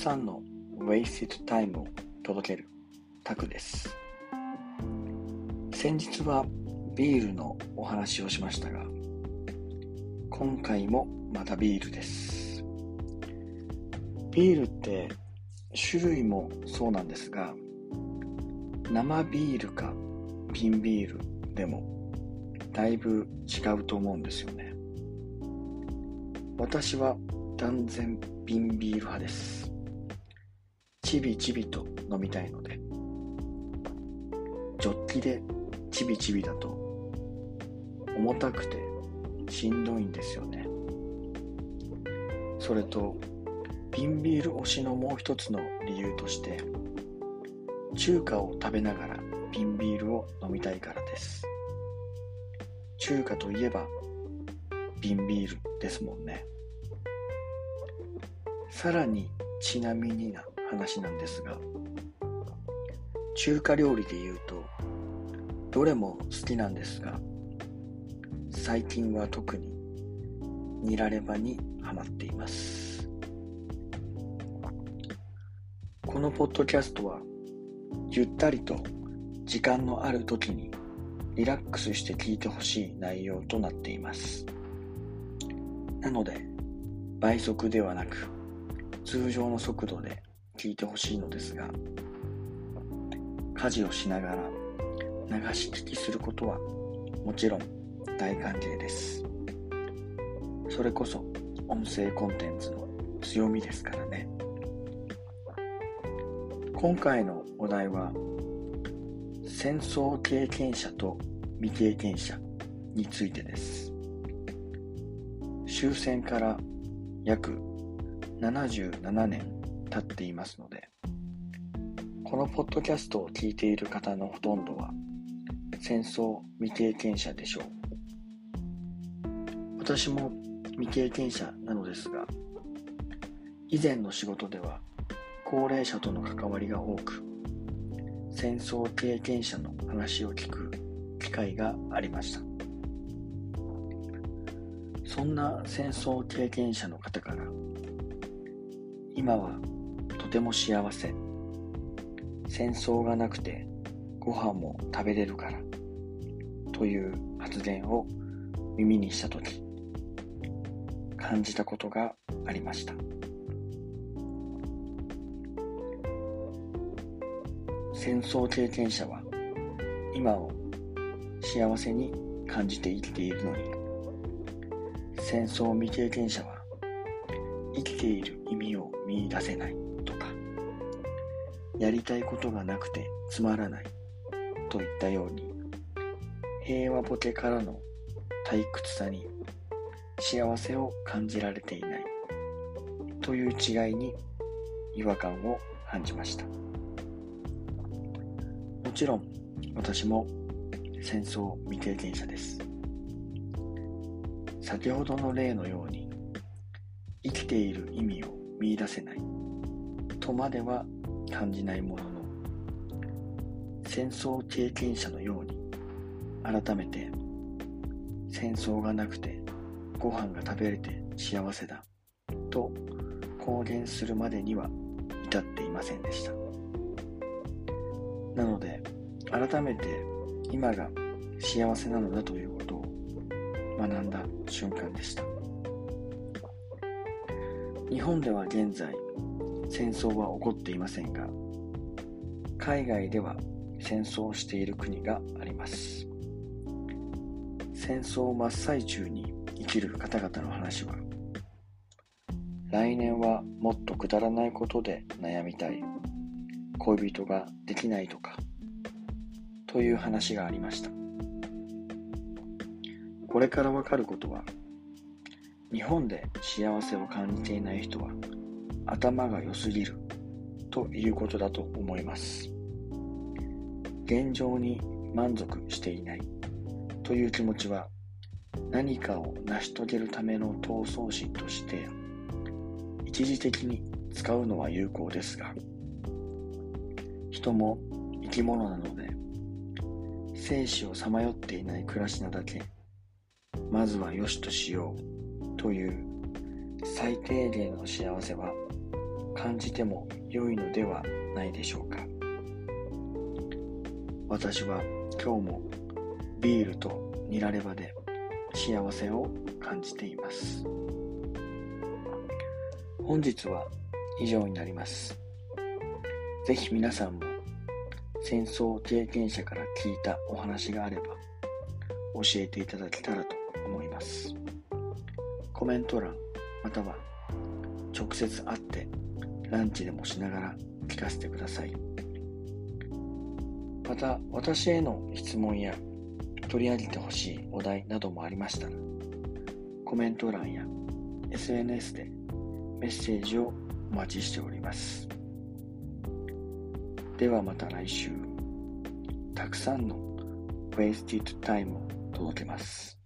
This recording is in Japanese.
さんの Wasted Time を届けるタクです。先日はビールのお話をしましたが今回もまたビールです。ビールって種類もそうなんですが生ビールか瓶ビールでもだいぶ違うと思うんですよね。私は断然瓶ビール派です。ちびちびと飲みたいので。ジョッキでちびちびだと重たくてしんどいんですよね。それと瓶ビール推しのもう一つの理由として中華を食べながら瓶ビールを飲みたいからです。中華といえば瓶ビールですもんね。さらにちなみにな話なんですが中華料理で言うとどれも好きなんですが最近は特にニラレバにハマっています。このポッドキャストはゆったりと時間のある時にリラックスして聞いてほしい内容となっています。なので倍速ではなく通常の速度で聞いてほしいのですが家事をしながら流し聞きすることはもちろん大歓迎です。それこそ音声コンテンツの強みですからね。今回のお題は戦争経験者と未経験者についてです。終戦から約77年経っていますのでこのポッドキャストを聞いている方のほとんどは戦争未経験者でしょう。私も未経験者なのですが以前の仕事では高齢者との関わりが多く戦争経験者の話を聞く機会がありました。そんな戦争経験者の方から今はても幸せ。戦争がなくてご飯も食べれるからという発言を耳にした時感じたことがありました。戦争経験者は今を幸せに感じて生きているのに戦争未経験者は生きている意味を見出せない。やりたいことがなくてつまらない。といったように平和ボケからの退屈さに幸せを感じられていない。という違いに違和感を感じました。もちろん私も戦争未経験者です。先ほどの例のように生きている意味を見いだせない。とまでは感じないもの。の戦争経験者のように改めて戦争がなくてご飯が食べれて幸せだ。と公言するまでには至っていませんでした。なので改めて今が幸せなのだということを学んだ瞬間でした。日本では現在戦争は起こっていませんが海外では戦争をしている国があります。戦争真っ最中に生きる方々の話は来年はもっとくだらないことで悩みたい恋人ができないとかという話がありました。これからわかることは日本で幸せを感じていない人は頭が良すぎる。ということだと思います。現状に満足していない。という気持ちは何かを成し遂げるための闘争心として一時的に使うのは有効ですが人も生き物なので生死をさまよっていない暮らしなだけまずは良しとしよう。という最低限の幸せは感じても良いのではないでしょうか。私は今日もビールとニラレバで幸せを感じています。本日は以上になります。ぜひ皆さんも戦争経験者から聞いたお話があれば教えていただけたらと思います。コメント欄または直接会ってランチでもしながら聞かせてください。また私への質問や取り上げてほしいお題などもありましたらコメント欄や SNS でメッセージをお待ちしております。ではまた来週たくさんの Wasted Time を届けます。